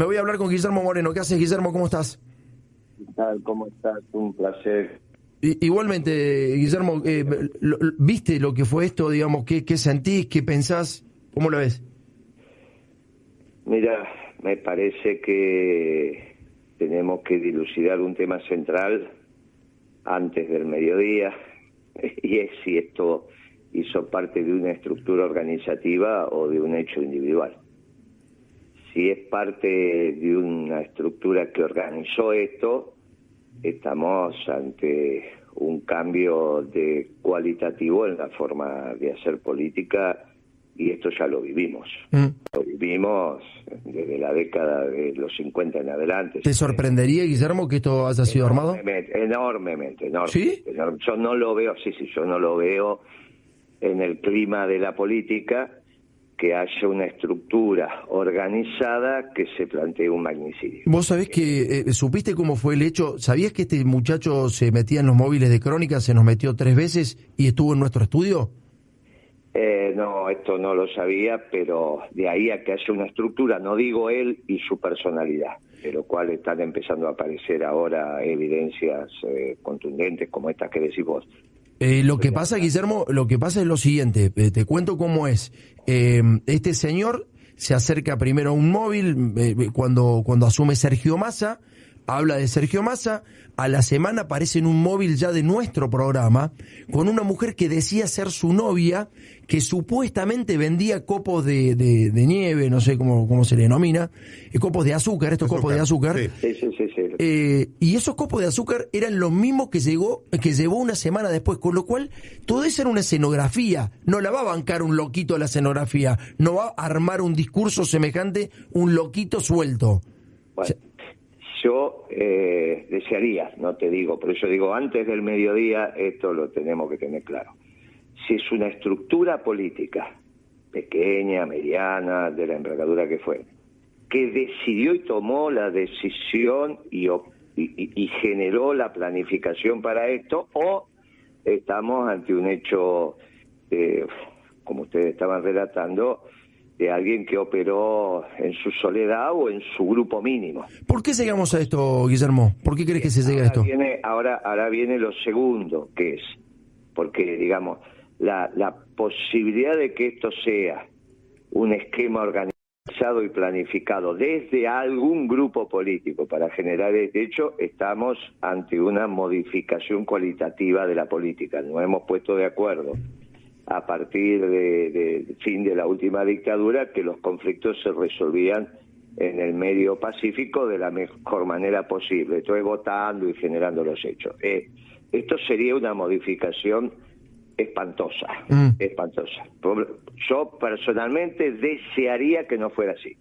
Me voy a hablar con Guillermo Moreno. ¿Qué haces, Guillermo? ¿Cómo estás? ¿Qué tal? ¿Cómo estás? Un placer. igualmente, Guillermo, eh, ¿viste lo que fue esto? Digamos, ¿qué, ¿qué sentís? ¿Qué pensás? ¿Cómo lo ves? Mira, me parece que tenemos que dilucidar un tema central antes del mediodía y es si esto hizo parte de una estructura organizativa o de un hecho individual. Si es parte de una estructura que organizó esto, estamos ante un cambio de cualitativo en la forma de hacer política y esto ya lo vivimos. Mm. Lo vivimos desde la década de los 50 en adelante. ¿Te sorprendería, Guillermo, que esto haya sido armado? Enormemente, enormemente. Yo no lo veo, sí, sí, yo no lo veo en el clima de la política que haya una estructura organizada que se plantee un magnicidio. Vos sabés que, eh, ¿supiste cómo fue el hecho? ¿Sabías que este muchacho se metía en los móviles de Crónica, se nos metió tres veces y estuvo en nuestro estudio? Eh, no, esto no lo sabía, pero de ahí a que haya una estructura, no digo él y su personalidad, de lo cual están empezando a aparecer ahora evidencias eh, contundentes como estas que decís vos. Eh, lo que pasa, Guillermo, lo que pasa es lo siguiente, eh, te cuento cómo es. Eh, este señor se acerca primero a un móvil cuando, cuando asume Sergio Massa, habla de Sergio Massa, a la semana aparece en un móvil ya de nuestro programa con una mujer que decía ser su novia, que supuestamente vendía copos de, de, nieve, no sé cómo, cómo se le denomina, eh, copos de azúcar, estos copos de azúcar. Sí, sí, sí, eh, y esos copos de azúcar eran los mismos que llegó, que llevó una semana después, con lo cual todo eso era una escenografía. No la va a bancar un loquito la escenografía, no va a armar un discurso semejante un loquito suelto. Yo eh, desearía, no te digo, pero yo digo, antes del mediodía esto lo tenemos que tener claro. Si es una estructura política, pequeña, mediana, de la envergadura que fue, que decidió y tomó la decisión y, y, generó la planificación para esto, o estamos ante un hecho, eh, como ustedes estaban relatando, de alguien que operó en su soledad o en su grupo mínimo. ¿Por qué llegamos a esto, Guillermo? ¿Por qué crees que se llega a esto? Viene, ahora, ahora viene lo segundo, que es, porque digamos, la, la posibilidad de que esto sea un esquema organizado y planificado desde algún grupo político para generar, de hecho, estamos ante una modificación cualitativa de la política, nos hemos puesto de acuerdo a partir del fin de la última dictadura que los conflictos se resolvían en el medio pacífico de la mejor manera posible, estoy votando y generando los hechos. Eh, esto sería una modificación espantosa, mm. espantosa. Yo personalmente desearía que no fuera así,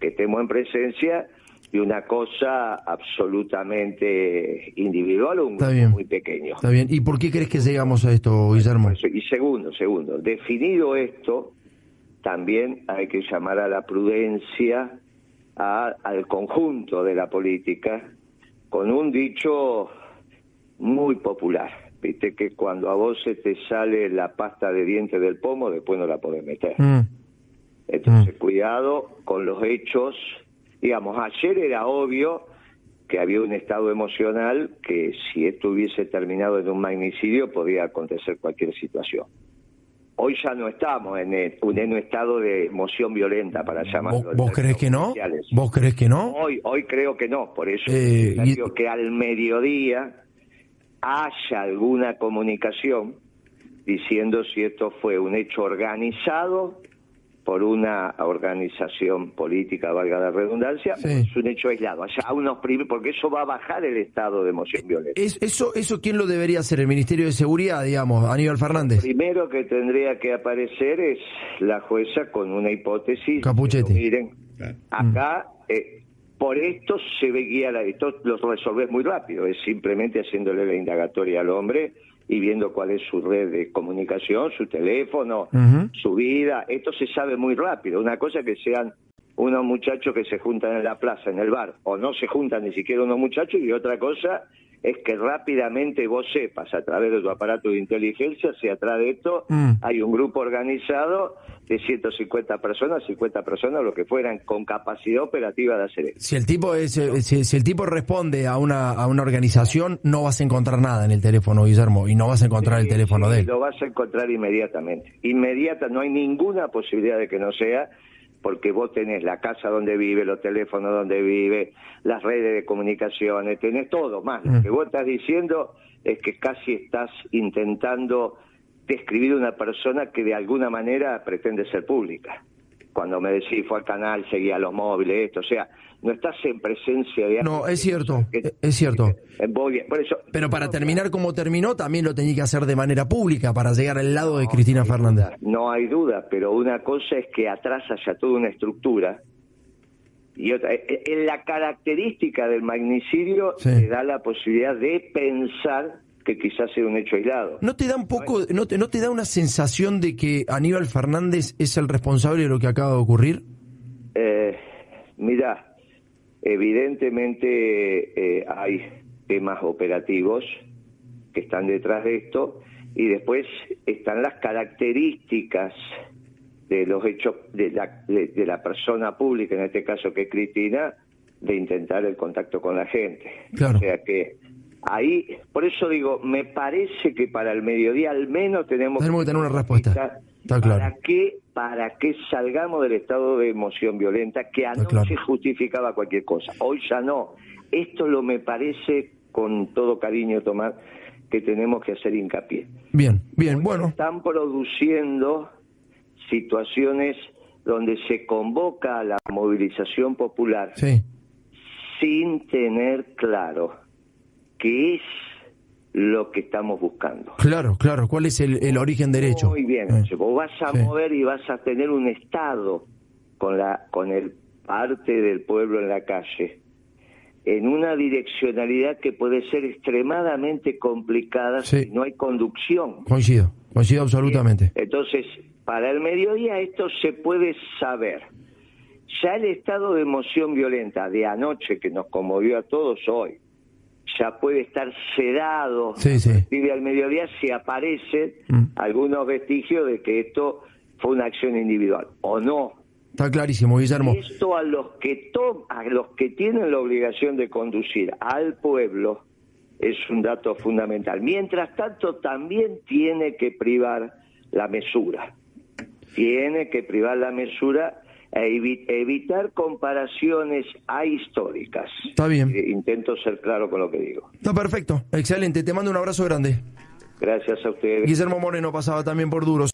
que estemos en presencia y una cosa absolutamente individual o un muy pequeño. Está bien. ¿Y por qué crees que llegamos a esto, Guillermo? Y segundo, segundo, definido esto, también hay que llamar a la prudencia al conjunto de la política con un dicho muy popular. Viste que cuando a vos se te sale la pasta de dientes del pomo, después no la podés meter. Mm. Entonces, mm. cuidado con los hechos Digamos, ayer era obvio que había un estado emocional que si esto hubiese terminado en un magnicidio podía acontecer cualquier situación. Hoy ya no estamos en, un estado de emoción violenta, para llamarlo. ¿Vos, crees que no? ¿Vos crees que no? Hoy, hoy creo que no, por eso eh, digo que al mediodía haya alguna comunicación diciendo si esto fue un hecho organizado por una organización política, valga la redundancia, es un hecho aislado. Allá unos porque eso va a bajar el estado de emoción violenta. ¿Es, eso, ¿Eso quién lo debería hacer? ¿El Ministerio de Seguridad, digamos, Aníbal Fernández? primero que tendría que aparecer es la jueza con una hipótesis. Capuchete. miren, acá... Eh, por esto se ve guía, esto lo resolvés muy rápido, es simplemente haciéndole la indagatoria al hombre y viendo cuál es su red de comunicación, su teléfono, su vida. Esto se sabe muy rápido. Una cosa que sean unos muchachos que se juntan en la plaza, en el bar, o no se juntan ni siquiera unos muchachos, y otra cosa es que rápidamente vos sepas a través de tu aparato de inteligencia si atrás de esto Mm. hay un grupo organizado de 150 personas, 50 personas, lo que fueran, con capacidad operativa de hacer esto. Si el tipo es, eh, si, si el tipo responde a una, a una organización, no vas a encontrar nada en el teléfono, Guillermo, y no vas a encontrar el teléfono sí, de él. Lo vas a encontrar inmediatamente. Inmediata, no hay ninguna posibilidad de que no sea, porque vos tenés la casa donde vive, los teléfonos donde vive, las redes de comunicaciones, tenés todo más. Lo Mm. que vos estás diciendo es que casi estás intentando describir una persona que de alguna manera pretende ser pública. Cuando me decís fue al canal, seguía los móviles, esto, o sea, no estás en presencia de No, es cierto, que- es cierto. Eh, por eso, Pero para terminar como terminó, también lo tenía que hacer de manera pública para llegar al lado de Cristina Fernández. no hay duda, pero una cosa es que atrás haya toda una estructura y otra, eh, eh, en la característica del magnicidio Sí. te da la posibilidad de pensar que quizás sea un hecho aislado. ¿No te da un poco, no te, no te da una sensación de que Aníbal Fernández es el responsable de lo que acaba de ocurrir? Eh, mira, evidentemente eh, hay temas operativos que están detrás de esto y después están las características de los hechos de la, de, de la persona pública, en este caso que es Cristina, de intentar el contacto con la gente. Claro. O sea que ahí, por eso digo, me parece que para el mediodía al menos tenemos, Tenemos que tener una respuesta. Está claro. ¿Para qué, para que salgamos del estado de emoción violenta que anoche claro. justificaba cualquier cosa? Hoy ya no. Esto lo me parece, con todo cariño, Tomás, que tenemos que hacer hincapié. Bien, bien, bueno. Están produciendo situaciones donde se convoca a la movilización popular Sí, sin tener claro qué es lo que estamos buscando. claro, claro. ¿Cuál es el, el origen derecho? Muy bien, Eh, vos vas a sí. mover y vas a tener un Estado con la con el parte del pueblo en la calle en una direccionalidad que puede ser extremadamente complicada Sí. si no hay conducción. Coincido, coincido absolutamente. Entonces, para el mediodía esto se puede saber. Ya el estado de emoción violenta de anoche que nos conmovió a todos hoy, ya puede estar sedado Sí, sí. y al mediodía si aparecen Mm. algunos vestigios de que esto fue una acción individual o no. Está clarísimo, Guillermo. Esto a los que to- a los que tienen la obligación de conducir al pueblo es un dato fundamental. Mientras tanto, también tiene que privar la mesura. Tiene que privar la mesura Evitar comparaciones ahistóricas. Está bien. Eh, intento ser claro con lo que digo. Está perfecto, excelente. Te mando un abrazo grande. Gracias a ustedes. Guillermo Moreno pasaba también por duros.